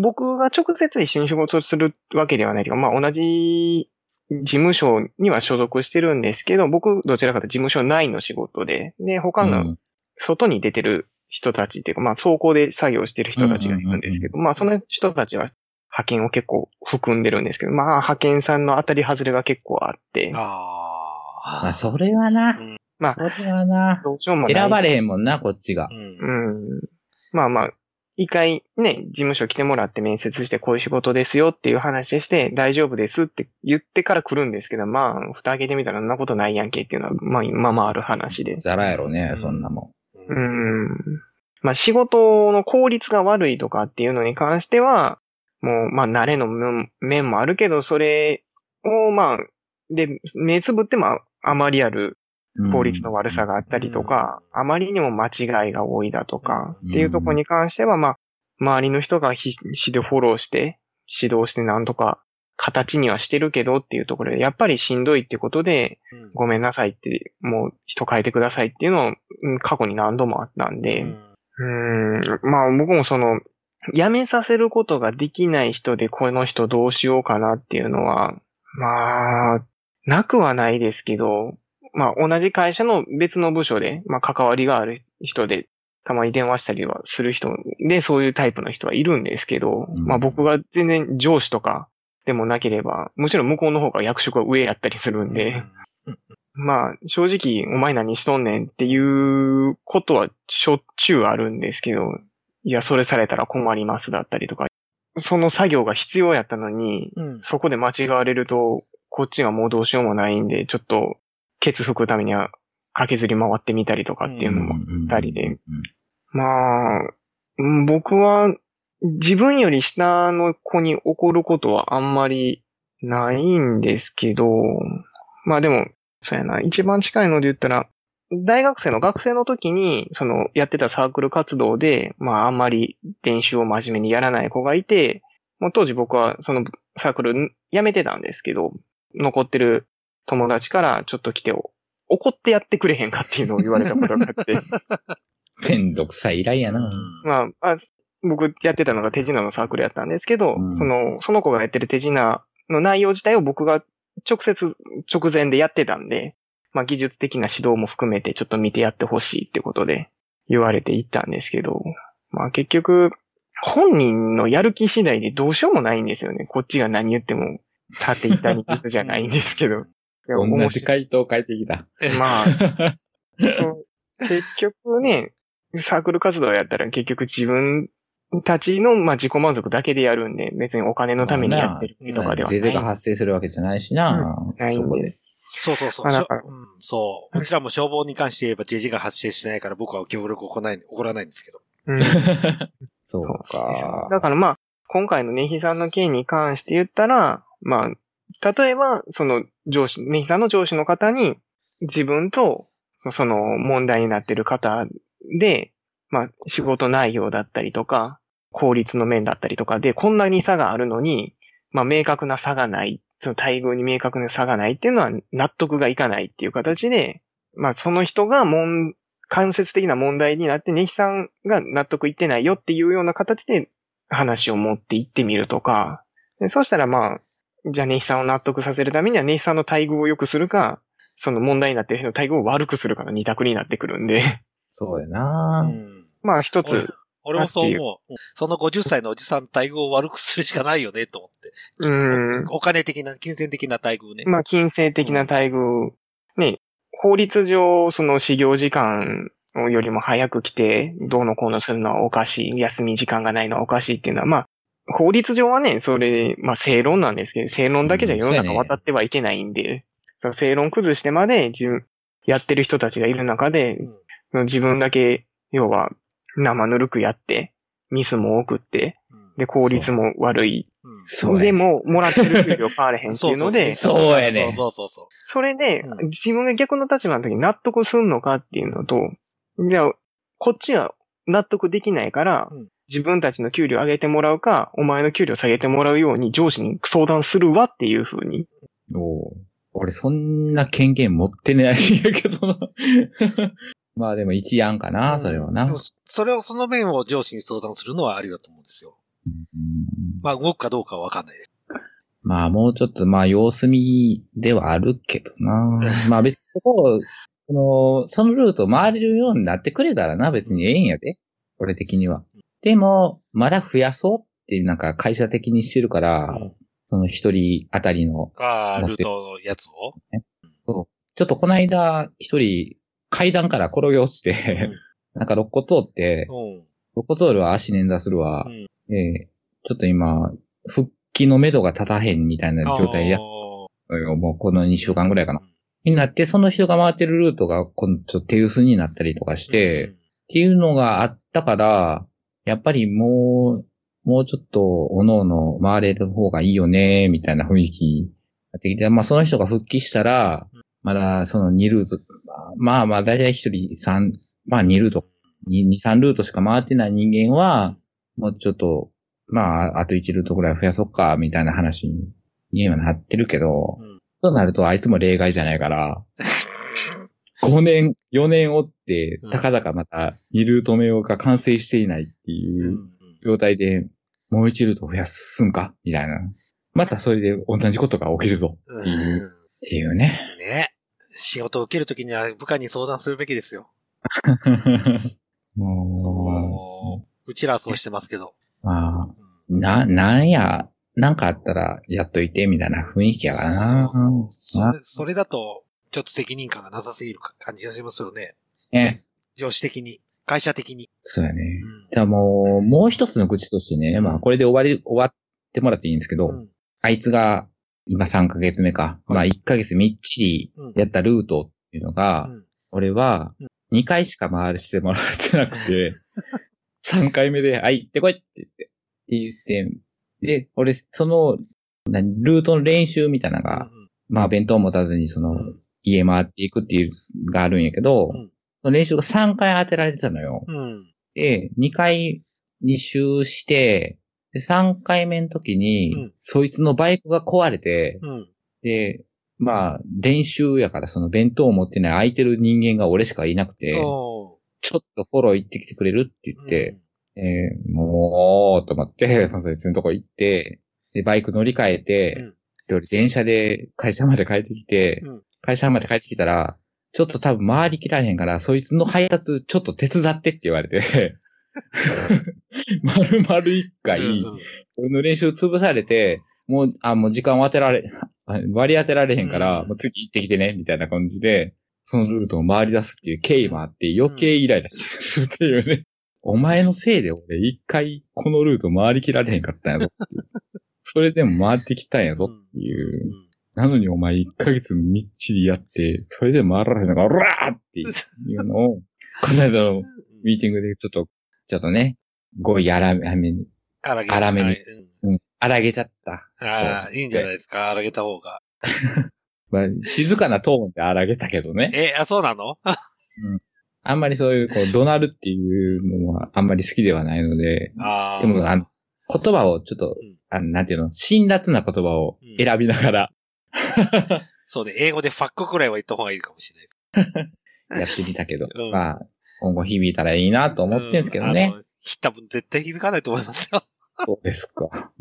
僕が直接一緒に仕事をするわけではないけど、まあ、同じ事務所には所属してるんですけど、僕、どちらかというと事務所内の仕事で、で、他のうん外に出てる人たちっていうか、まあ、倉庫で作業してる人たちがいるんですけど、まあ、その人たちは派遣を結構含んでるんですけど、まあ、派遣さんの当たり外れが結構あって、あまあ、それはな。まあ、それはな。どうしようもない。選ばれへんもんな、こっちがー。。うんうん。まあまあ、一回ね、事務所来てもらって面接してこういう仕事ですよっていう話して大丈夫ですって言ってから来るんですけど、まあ、蓋開けてみたらそんなことないやんけっていうのは、まあ、まあまあある話で。ザラやろね、そんなもう。ん。まあ仕事の効率が悪いとかっていうのに関しては、もう、まあ慣れの面面もあるけど、それをまあ、で、目つぶってもあまりあるん。効率の悪さがあったりとか、あまりにも間違いが多いだとか、っていうところに関しては、まあ、周りの人が必死でフォローして、指導してなんとか、形にはしてるけどっていうところで、やっぱりしんどいってことで、うん。ごめんなさいって、もう人変えてくださいっていうのを、うん過去に何度もあったんで、うん、まあ僕もその、辞めさせることができない人でこの人どうしようかなっていうのは、まあ、なくはないですけど、まあ同じ会社の別の部署で、まあ関わりがある人で、たまに電話したりはする人で、そういうタイプの人はいるんですけど、うん。まあ僕が全然上司とかでもなければ、むしろ向こうの方が役職が上やったりするんで、まあ、正直、お前何しとんねんっていうことはしょっちゅうあるんですけど、いや、それされたら困りますだったりとか、その作業が必要やったのに、うん。そこで間違われると、こっちがもうどうしようもないんで、ちょっと、ケツ吹くためには、駆けずり回ってみたりとかっていうのも、ありで。まあ、うん僕は、自分より下の子に怒ることはあんまりないんですけど、まあでも、そうやな、一番近いので言ったら、大学生の学生の時に、その、やってたサークル活動で、まああんまり練習を真面目にやらない子がいて、もう当時僕はそのサークル辞めてたんですけど、残ってる友達からちょっと来て、怒ってやってくれへんかっていうのを言われたことがあって、めんどくさい依頼やな。まあ、あ僕やってたのが手品のサークルやったんですけど、うんその、その子がやってる手品の内容自体を僕が直接、直前でやってたんで、まあ技術的な指導も含めてちょっと見てやってほしいってことで言われていったんですけど、まあ結局、本人のやる気次第でどうしようもないんですよね。こっちが何言っても、縦板に水じゃないんですけど。いや同面白いじ回答変えてきた。まあ、結局ね、サークル活動やったら結局自分たちの、まあ、自己満足だけでやるんで、別にお金のためにやってるとかではない。税税が発生するわけじゃないしな。ないんそこで。です。そうそうそう。うん、そう。うちらも消防に関して言えば JG が発生しないから僕は協力を行ない、行わないんですけど。うんそうか。だからまあ、今回のネヒさんの件に関して言ったら、まあ、例えば、その上司、ネヒさんの上司の方に、自分と、その問題になってる方で、まあ、仕事内容だったりとか、効率の面だったりとかで、こんなに差があるのに、まあ、明確な差がない、その待遇に明確な差がないっていうのは納得がいかないっていう形で、まあ、その人が問間接的な問題になって、ネヒさんが納得いってないよっていうような形で話を持っていってみるとか、でそうしたらまあ、じゃあネヒさんを納得させるためにはネヒさんの待遇を良くするか、その問題になってる人の待遇を悪くするかの二択になってくるんで、そうやなう。ん。まあ一俺つ、俺もそう思う。うんその50歳のおじさんの待遇を悪くするしかないよね、と思って。うん、お金的な、金銭的な待遇ね。まあ金銭的な待遇、ね、法律上、その始業時間よりも早く来て、どうのこうのするのはおかしい、休み時間がないのはおかしいっていうのは、まあ、法律上はね、それ、まあ正論なんですけど、正論だけじゃ世の中渡ってはいけないんで、その正論崩してまで自分、やってる人たちがいる中で、うん。自分だけ、要は、生ぬるくやって、ミスも多くって、うん。で、効率も悪い。う。んそうや。でも、もらってる給料変われへんっていうので、そうやね。そうそうそう。それでうん、自分が逆の立場の時に納得すんのかっていうのと、じゃあ、こっちは納得できないからうん、自分たちの給料上げてもらうか、お前の給料下げてもらうように上司に相談するわっていう風に。おう俺そんな権限持ってないんやけどな。まあでも一案かな、それはな。それを、その面を上司に相談するのはありだと思うんですよ。うんまあ、動くかどうかはわかんないです。まあもうちょっとまあ様子見ではあるけどな。まあ別にそこを、その、そのルートを回れるようになってくれたらな、別にええんやで。俺的には。でも、まだ増やそうっていうなんか会社的にしてるから、うん。その一人あたりのああ、ルートのやつを？ちょっとこの間、一人、階段から転げ落ちて、なんか肋骨折って、うん。肋骨折るわ、足捻挫するわ。う、ん。ええちょっと今、復帰の目処が立たへんみたいな状態や。もうこの2週間ぐらいかな。になって、その人が回ってるルートが、今度ちょっと手薄になったりとかして、っていうのがあったから、やっぱりもう、もうちょっと、おのおの回れる方がいいよね、みたいな雰囲気になってきて、まあその人が復帰したら、まだその2ルート、まあまあ大体一人3、まあ2ルート、2、3ルートしか回ってない人間は、もうちょっと、まああと1ルートぐらい増やそっか、みたいな話に、今なってるけど、うん。そうなるとあいつも例外じゃないから、5年、4年追ってうん、たかだかまた2ルート目が完成していないってうん。いううん状態で、もう1ルート増やすんか？みたいな。またそれで同じことが起きるぞうん。っていうっていうね。ね。仕事を受けるときには部下に相談するべきですよ。ももう、うちらはそうしてますけど。あ、うんな、なんや、なんかあったらやっといてみたいな雰囲気やからな。そうそれだと、ちょっと責任感がなさすぎる感じがしますよね。ね。上司的に、会社的に。そうやね。うんじゃあもう、もう一つの口としてね、まあこれで終わり、終わってもらっていいんですけど、うんあいつが、今3ヶ月目か。まあ1ヶ月みっちりやったルートっていうのが、うん俺は2回しか回してもらってなくて、3回目で、はい、行ってこいって言って、って言って、で、俺、その、何ルートの練習みたいなのが、まあ弁当持たずにその、うん家回っていくっていうのがあるんやけど、うん。その練習が3回当てられてたのよ。うん。で、2回2周して、で、3回目の時に、うん。そいつのバイクが壊れて、うん。で、まあ、練習やからその弁当を持ってない空いてる人間が俺しかいなくて、おちょっとフォロー行ってきてくれるって言って、えー、もう、と思って、そいつのとこ行って、で、バイク乗り換えて、うん。で、俺電車で会社まで帰ってきて、うん会社まで帰ってきたら、ちょっと多分回りきられへんから、そいつの配達ちょっと手伝ってって言われて、丸々一回、俺の練習潰されて、もう、あ、もう時間を当てられ、割り当てられへんから、うんもう次行ってきてね、みたいな感じで、そのルートを回り出すっていう経緯もあって、余計イライラするっていうね。お前のせいで俺一回このルート回りきられへんかったんやぞ。それでも回ってきたんやぞっていう。なのにお前一ヶ月みっちりやって、それで回られへんのか、おらーっていうのを、この間のミーティングでちょっと、ちょっとね、語彙荒めに、荒げ荒めに。はいうん。うん、荒げちゃった。ああ、いいんじゃないですか、荒げた方が。まあ、静かなトーンで荒げたけどね。え、あ、そうなの？あんまりそういう、こう、怒鳴るっていうのはあんまり好きではないので、ああ。でも、あの、言葉をちょっと、うん。あの、なんていうの、辛辣な言葉を選びながら そうね、英語でファックくらいは言った方がいいかもしれない。やってみたけど、うんまあ、今後響いたらいいなと思ってるんですけどね。うん。多分絶対響かないと思いますよ。そうですか。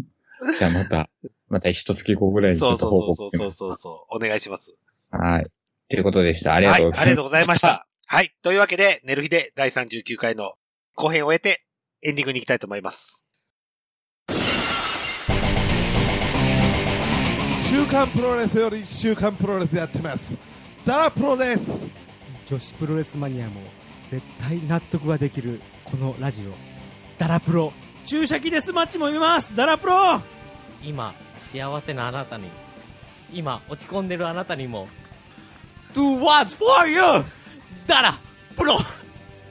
じゃあまた、また一月後ぐらいにちょっと報そうそうそう。そうそう。お願いします。はい。ということでした。ありがとうございます。はい、ありがとうございまし。た。はい。というわけで、寝る日で第39回の後編を終えて、エンディングに行きたいと思います。週刊プロレスより週刊プロレスやってます。ダラプロです。女子プロレスマニアも絶対納得ができるこのラジオ。ダラプロ。注射器デスマッチも見ますダラプロ今、幸せなあなたに、今、落ち込んでるあなたにも、Do what's for you! ダラプロ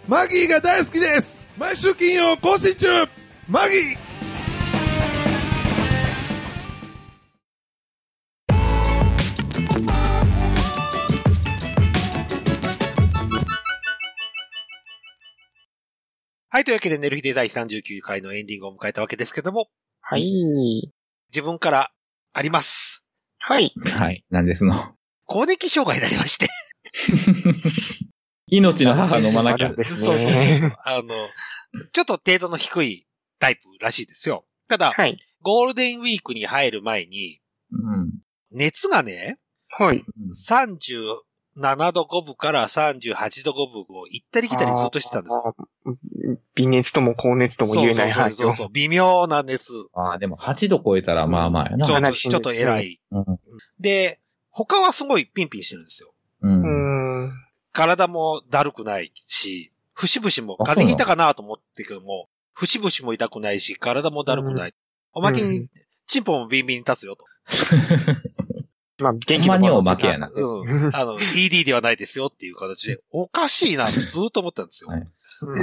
マギーが大好きです。毎週金曜更新中マギーはい。というわけで、寝る日で第39回のエンディングを迎えたわけですけども、はい。自分からあります。はい。はい。なんですの。更年期障害になりまして。命の母飲まなきゃ。でそうすそうそうね。あの、ちょっと程度の低いタイプらしいですよ。ただ、はい。ゴールデンウィークに入る前に、うん。熱がね、はい。37度5分から38度5分を行ったり来たりずっとしてたんですよ。微熱とも高熱とも言えない範囲そうそうそうそう、微妙な熱。ああ、でも8度超えたらまあまあやな。ちょっと、ちょっと偉い。うん。で、他はすごいピンピンしてるんですよ。う。うんん。体もだるくないし、節々も、風邪ひいたかなと思ってけども、節々も痛くないし、体もだるくない。おまけにうん、チンポもビンビンに立つよと。まあ、元ほんまにおまけやな。うん。あの、ED ではないですよっていう形で、おかしいなってずっと思ったんですよ。はい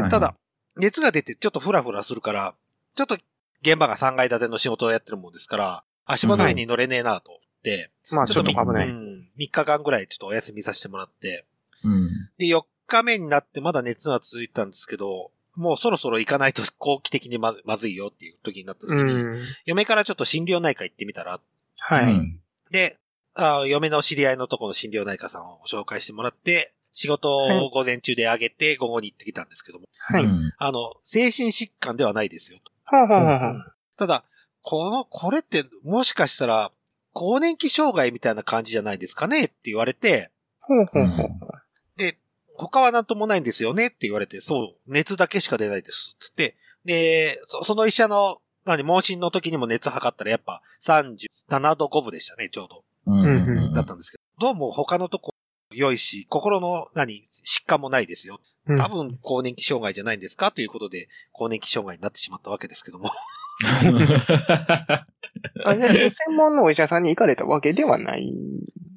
ただ、熱が出てちょっとフラフラするから、ちょっと現場が3階建ての仕事をやってるもんですから、足場の上に乗れねえなと思って、まあ、ちょっと危ない。うん、3日間ぐらいちょっとお休みさせてもらって、うん。で、4日目になってまだ熱が続いてたんですけど、もうそろそろ行かないと後期的にままずいよっていう時になった時に、うん。嫁からちょっと心療内科行ってみたら、はい。うんで、あ嫁の知り合いのとこの心療内科さんを紹介してもらって、仕事を午前中で上げて午後に行ってきたんですけども、はい。あの、精神疾患ではないですよ。あはあはあはあただ、この、これってもしかしたら、更年期障害みたいな感じじゃないですかねって言われて。で、他はなんともないんですよねって言われて、そう、熱だけしか出ないです。つって、で、そその医者の、何、問診の時にも熱測ったらやっぱ37度5分でしたね、ちょうど。だったんですけど、どうも他のとこ良いし、心の何、疾患もないですよ。うん多分更年期障害じゃないんですか？ということで、更年期障害になってしまったわけですけども。あ、じゃあ、専門のお医者さんに行かれたわけではない。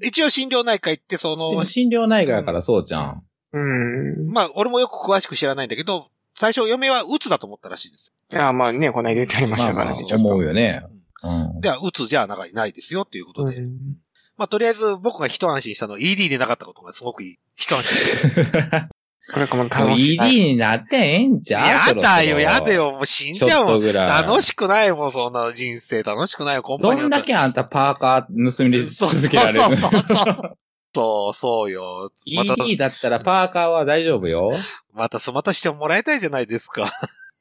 一応診療内科行って、その、心療内科やからそうじゃん。うん。まあ、俺もよく詳しく知らないんだけど、最初嫁は鬱だと思ったらしいです。いや、まあね、この間言ってありましたからね、まあ。思うよね。うん。では、鬱じゃないないですよっていうことで。うんまあ、とりあえず僕が一安心したのは ED でなかったことがすごくいい。一安心。これかも楽しい。ED になってええんちゃうやだよ、やだよ。よ、もう死んじゃうもん。とぐらい。楽しくないもん、そんな人生。楽しくないよ、コンパどニオンんだけあんたパーカー盗みそう続けられるそうそうそう。そう、そうよ。また、ED だったらパーカーは大丈夫よ。またスマタしてもらいたいじゃないですか。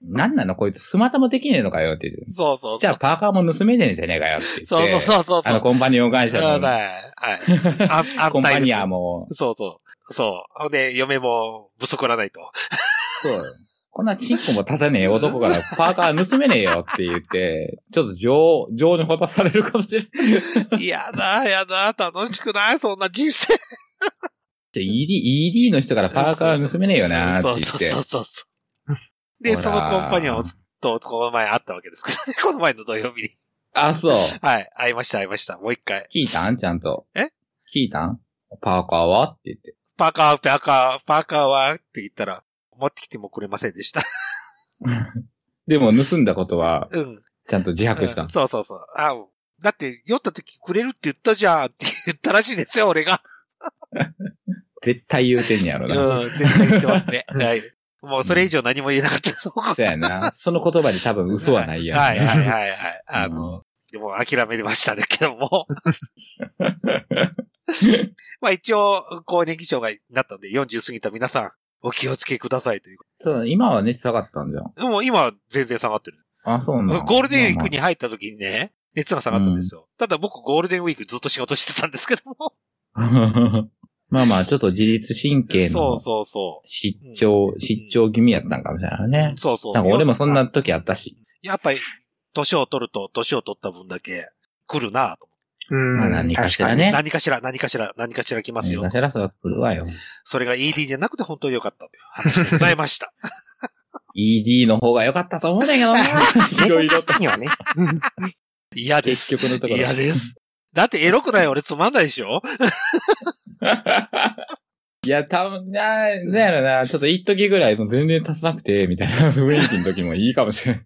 なんなの？こいつスマタもできねえのかよって言って。そうそうそう。じゃあパーカーも盗めねえんじゃねえかよって言って。そうそうそうそう。あの、コンパニオン会社の、はい。はい。あ、コンパニアも。も、そうそう。そう。ほんで、嫁もぶそこらないと。そう。こんなチンコも立たねえ男からパーカー盗めねえよって言って、ちょっと情、情にほたされるかもしれない。いやだ、やだ、楽しくない？そんな人生。ED、ED の人からパーカー盗めねえよなって言って。そうそうそうそう。で、そのコンパニオンと、この前会ったわけですからね。この前の土曜日に。あ、そう。はい。会いました、会いました。もう一回。聞いたん？ちゃんと。え？聞いたん？パーカーは？って言って。パーカー、パーカー、パーカーは？って言ったら、持ってきてもくれませんでした。でも盗んだことは、うん。ちゃんと自白したうん。そうそうそう。あ、だって、酔った時くれるって言ったじゃんって言ったらしいですよ、俺が。絶対言うてんやろな。うん、絶対言ってますね。はい。もうそれ以上何も言えなかった。そうやな。その言葉で多分嘘はないやん。はいはいはいはい。あの、でも諦めましたねけども。まあ一応、更年期障害になったんで、40過ぎた皆さん、お気をつけくださいという。そう、今は熱下がったんじゃん。でも今は全然下がってる。あ、そうなんゴールデンウィークに入った時にね、熱が下がったんですよ。ただ僕ゴールデンウィークずっと仕事してたんですけども。まあまあ、ちょっと自律神経そうのそうそう。失調、失調気味やったんかもしれないね。そうそう。なんか俺もそんな時あったし。やっぱり、年を取ると、年を取った分だけ来るなと。うん。まあ何かしらね。何かしら、何かしら、何かしら来ますよ。何かしらそれは来るわよ。それが ED じゃなくて本当に良かったという話で ございました。ED の方が良かったと思うんだけどな。いろいろと。にはね。嫌です。結局のところ。嫌です。だってエロくない俺つまんないでしょ いや、たぶん、な、なんやろな、ちょっと一時ぐらいもう全然足さなくて、みたいな雰囲気の時もいいかもしれない。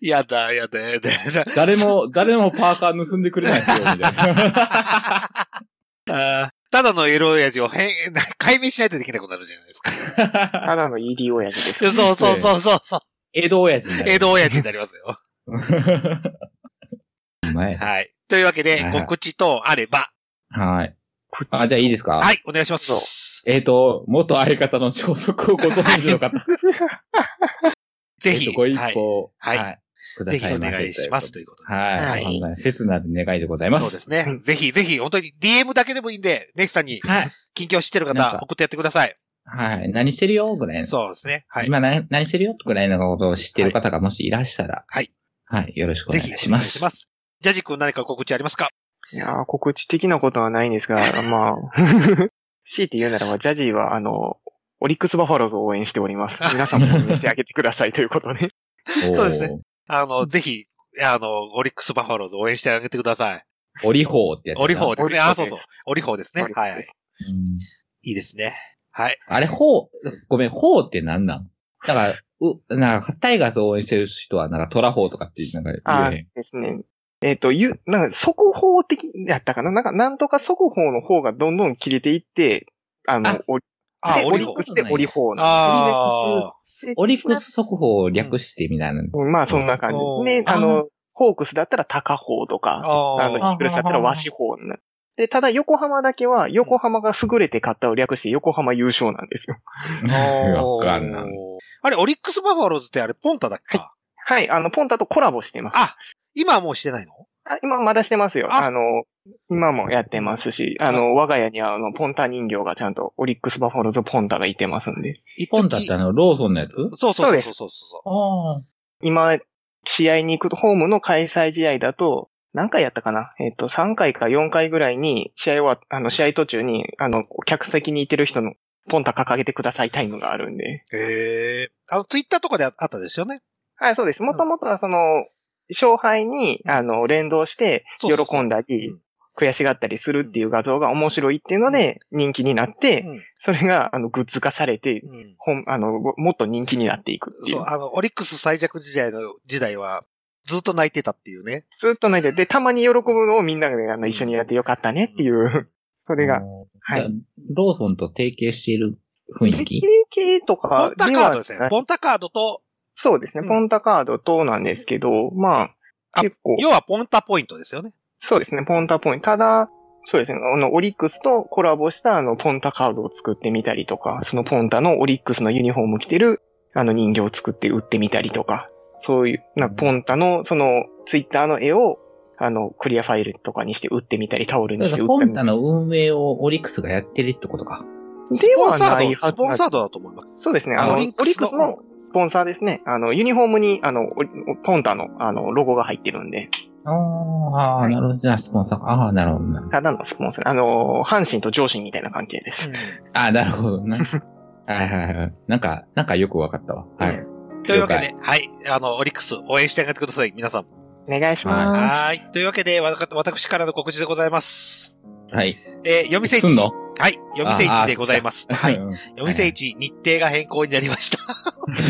やだ、やだ、やだ、やだ。誰も、誰もパーカー盗んでくれないですよ、みたいな。ただのエロ親父を変、解明しないとできなくなるじゃないですか。ただの ED 親父です。そうそうそうそうそう。江戸親父になる江戸親父になりますよ。前はい。というわけで告知とあれば、はい。あ、じゃあいいですか？はい、お願いします。えっ、と、元相方の消息をご存知の方。ぜひ、えーとご一はい報、はいくだぜひおさいませ願いしますということで。はい。はい切なる願いでございます。そうですね。ぜひぜひ、本当に DM だけでもいいんで、ネクさんに、はい。近況知ってる方送ってやってください。はい。何してるよ？ぐらいの。そうですね。はい。今何何してるよ？ぐらいのことを知ってる方がもしいらっしゃら。はい。はい。よろしくおぜひ、願いします。お願いします。ジャジ君何か告知ありますか？いやー告知的なことはないんですが、まあ、強いて言うならば、ジャジーは、あの、オリックスバファローズを応援しております。皆さんも応援してあげてくださいということで。そうですね。あの、ぜひ、あの、オリックスバファローズ応援してあげてください。オリホーってやつな。オリホーですね。オリホーあ、そうそう。オリホーですね。オリホーはいはい。いいですね。はい。あれ、ホー、ごめん、ホーって何なん？だから、う、なんか、タイガースを応援してる人は、なんかトラホーとかって、なんかあ言えへん。ですね。えっ、と、ゆ、なんか、速報的やったかな？なんか、なんとか速報の方がどんどん切れていって、あの、あオリック。スでオリホーなオリックス速報を略してみたいな。うんまあ、そんな感じですね。あの、ホークスだったら高報とか、ああの、イーグルスだったら和紙報になる。で、ただ横浜だけは、横浜が優れて勝ったを略して横浜優勝なんですよ。わかんない。あれ、オリックスバファローズってあれ、ポンタだっけ？かはい、あの、ポンタとコラボしてます。あ、今はもうしてないの？あ今まだしてますよ。ああの、今もやってますし、あの、我が家にはあの、ポンタ人形がちゃんと、オリックスバファローズポンタがいてますんで。ポンタってあの、ローソンのやつ？そうそうそうそうそうそう。今、試合に行くと、ホームの開催試合だと、何回やったかな？えっ、と、3回か4回ぐらいに、試合は、あの、試合途中に、あの、客席にいてる人の、ポンタ掲げてくださいタイムがあるんで。へえ。あの、ツイッターとかであったですよね？はい、そうです。もともとはその、勝敗に、あの、連動して、喜んだり、悔しがったりするっていう画像が面白いっていうので、人気になって、それが、あの、グッズ化されて、本、あの、もっと人気になっていくっていそうう、。あの、オリックス最弱時代の時代は、ずっと泣いてたっていうね。ずっと泣いて、で、たまに喜ぶのをみんなであの一緒にやってよかったねっていう、それが、はい。ローソンと提携している雰囲気？系とポかンタカードですね。ポンタカードと、そうですね、ポンタカードとなんですけど、まあ、結構。要はポンタポイントですよね。そうですね、ポンタポイント。ただ、そうですね、あの、オリックスとコラボしたあの、ポンタカードを作ってみたりとか、そのポンタのオリックスのユニフォーム着てるあの人形を作って売ってみたりとか、そういう、な、ポンタの、その、ツイッターの絵を、あの、クリアファイルとかにして売ってみたり、タオルにして売ってみたり。ポンタの運営をオリックスがやってるってことか。ではないはずスポンサードだと思います。そうですね。あの、オリックスのクスポンサーですね。あの、ユニフォームに、あの、ポンタの、あの、ロゴが入ってるんで、ああ、なるほど。じゃあ、スポンサーか。ああ、なるほどな。ただのスポンサー。あの、阪神と上司みたいな関係です。ああ、なるほどな。はいはいはい。なんか、なんかよくわかったわ。はい。というわけで、はい。あの、オリックス応援してあげてください、皆さん。お願いします。はい。というわけで、わた私からの告知でございます。はい。えー、読み聖地。すんの？はい。読み聖地でございます。はい。うん読み聖地、日程が変更になりました。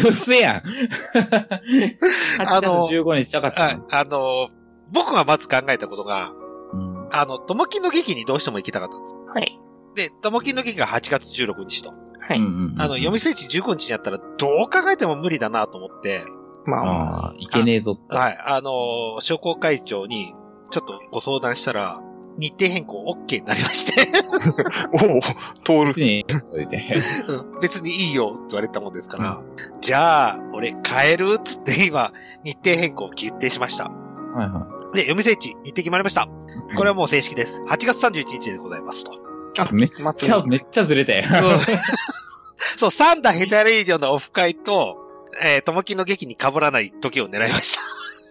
うっせやん。8あの月15日したかった。あの、僕がまず考えたことが、うんあの、ともきの劇にどうしても行きたかったんです。はい。で、ともきの劇が8月16日と。はい。あの、読み聖地15日にやったらどう考えても無理だなと思って、まあ、いけねえぞって。はい。あの、商工会長にちょっとご相談したら、日程変更 OK になりまして、おお、通る。別に、別にいいよって言われたもんですから、じゃあ、俺変えるっつって今、日程変更を決定しました。はいはで、読み聖地、日程決まりました。これはもう正式です。8月31日でございますと。い。めっちゃ、めっちゃずれたよ。そう、サンダーヘタレイディオのオフ会と、えー、ともきの劇に被らない時を狙いまし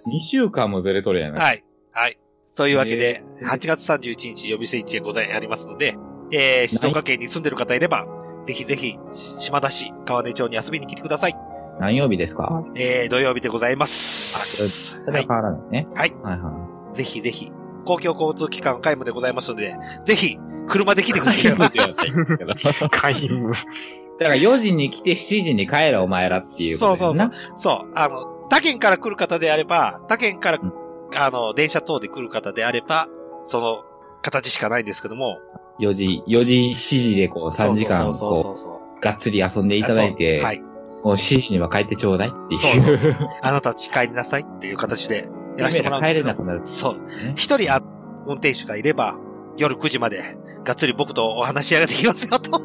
2週間もずれとるやた。な。はい。はい。というわけで、え8月31日読み聖地へございありますので、えー、静岡県に住んでる方いれば、ぜひぜひ、し島田市、川根町に遊びに来てください。何曜日ですか？えー、土曜日でございます。それは変わらないね。はい。はいはぜひぜひ、公共交通機関皆無でございますので、ぜひ、車で来てください。い。皆無。だから4時に来て7時に帰れお前らっていうそうそうそう。そう。あの、他県から来る方であれば、他県から、あの、電車等で来る方であれば、その、形しかないんですけども。4時、4時、7時でこう3時間、こそうう、がっつり遊んでいただいて、はい。もう7時には帰ってちょうだいっていう。そうそうそう。あなたち帰りなさいっていう形でやらせてもらうんですけど帰れなくなる。そう。一人あ、運転手がいれば、夜9時まで、がっつり僕とお話し上げてきますよと。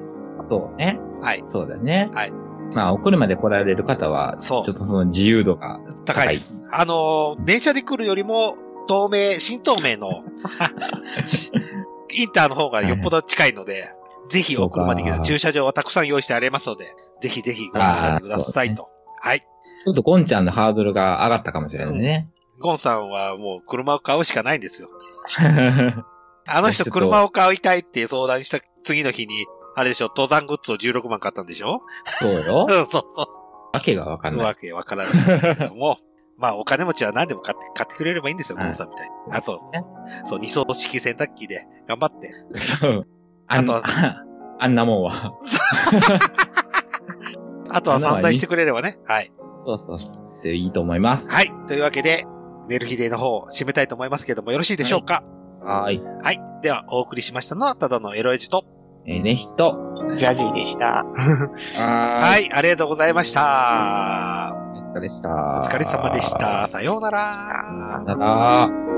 そうね。はい。そうだね。はい。まあ、お車で来られる方は、そうちょっとその自由度が高いです。あのー、電車で来るよりも、東名、新東名の、インターの方がよっぽど近いので、ぜひお車で行けそうか駐車場はたくさん用意してありますので、ぜひぜひご覧になってくださいと。はい。ちょっとゴンちゃんのハードルが上がったかもしれないね。ゴンさんはもう車を買うしかないんですよ。あ あの人車を買いたいって相談した次の日に、あれでしょ、登山グッズを16万買ったんでしょ？そうようん。そうそう。わけがわかんない。わけわからないけども、まあお金持ちは何でも買って、買ってくれればいいんですよ、はいゴンさんみたいに。あと、そう、二層式洗濯機で頑張って。そう。あとああんなもんは。あとは散財してくれればね。はい。そうそうそう。でいいと思います。はい。というわけで、寝る日での方を締めたいと思いますけども、よろしいでしょうか？はーい。はい。では、お送りしましたのは、ただのエロエジと。えー、ね、人。ジャジーでした。はーい。はい。ありがとうございました。お疲れでした。お疲れ様でした。さようなら。さよなら。